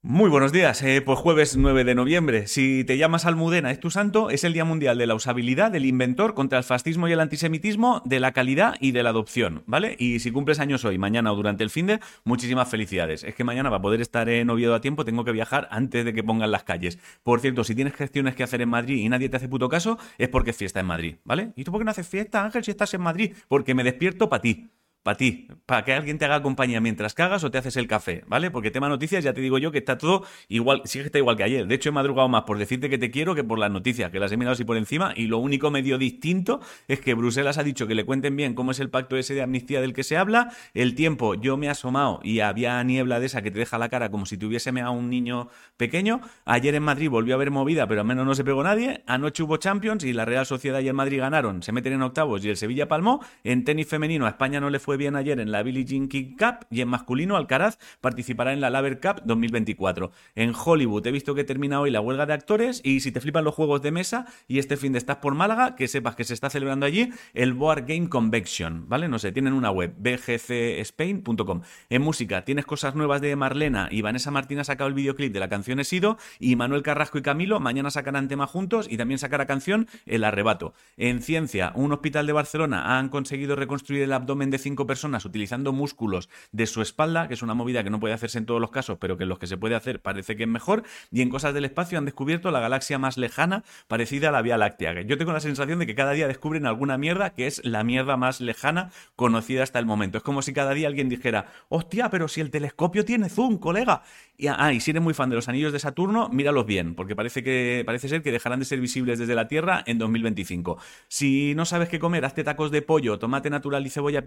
Muy buenos días, eh, pues jueves 9 de noviembre. Si te llamas Almudena, es tu santo, es el Día Mundial de la Usabilidad, del Inventor contra el fascismo y el antisemitismo, de la calidad y de la adopción, ¿vale? Y si cumples años hoy, mañana o durante el fin de, muchísimas felicidades. Es que mañana, para poder estar en Oviedo a tiempo, tengo que viajar antes de que pongan las calles. Por cierto, si tienes gestiones que hacer en Madrid y nadie te hace puto caso, es porque es fiesta en Madrid, ¿vale? ¿Y tú por qué no haces fiesta, Ángel, si estás en Madrid? Porque me despierto para ti para ti, para que alguien te haga compañía mientras cagas o te haces el café, ¿vale? Porque tema noticias ya te digo yo que está todo igual, sí que está igual que ayer. De hecho, he madrugado más por decirte que te quiero que por las noticias, que las he mirado así por encima y lo único medio distinto es que Bruselas ha dicho que le cuenten bien cómo es el pacto ese de amnistía del que se habla. El tiempo, yo me he asomado y había niebla de esa que te deja la cara como si tuviese a un niño pequeño. Ayer en Madrid volvió a haber movida, pero al menos no se pegó nadie. Anoche hubo Champions y la Real Sociedad y el Madrid ganaron. Se meten en octavos y el Sevilla palmó. En tenis femenino a España no le fue bien ayer en la Billie Jean King Cup y en masculino Alcaraz participará en la Laver Cup 2024. En Hollywood he visto que termina hoy la huelga de actores y si te flipan los juegos de mesa y este fin de estás por Málaga, que sepas que se está celebrando allí el Board Game Convection, ¿vale? No sé, tienen una web, bgcspain.com. En música tienes cosas nuevas de Marlena y Vanessa Martín ha sacado el videoclip de la canción Esido y Manuel Carrasco y Camilo mañana sacarán tema juntos y también sacará canción El Arrebato. En ciencia, un hospital de Barcelona han conseguido reconstruir el abdomen de cinco personas utilizando músculos de su espalda, que es una movida que no puede hacerse en todos los casos, pero que en los que se puede hacer parece que es mejor. Y en cosas del espacio han descubierto la galaxia más lejana, parecida a la Vía Láctea. Yo tengo la sensación de que cada día descubren alguna mierda que es la mierda más lejana conocida hasta el momento. Es como si cada día alguien dijera, hostia, pero si el telescopio tiene zoom, colega. Y, ah, y si eres muy fan de los anillos de Saturno, míralos bien, porque parece, que, parece ser que dejarán de ser visibles desde la Tierra en 2025. Si no sabes qué comer, hazte tacos de pollo, tomate natural y cebolla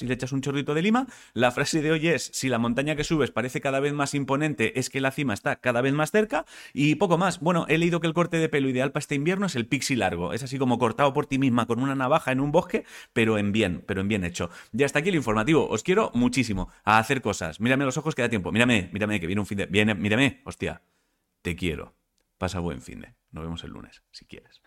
y le echas un chorrito de Lima. La frase de hoy es, si la montaña que subes parece cada vez más imponente, es que la cima está cada vez más cerca. Y poco más. Bueno, he leído que el corte de pelo ideal para este invierno es el pixie largo. Es así como cortado por ti misma con una navaja en un bosque, pero en bien, pero en bien hecho. Ya está aquí el informativo. Os quiero muchísimo a hacer cosas. Mírame los ojos que da tiempo. Mírame, mírame, que viene un fin de... Viene, mírame, hostia. Te quiero. Pasa buen fin de. Nos vemos el lunes, si quieres.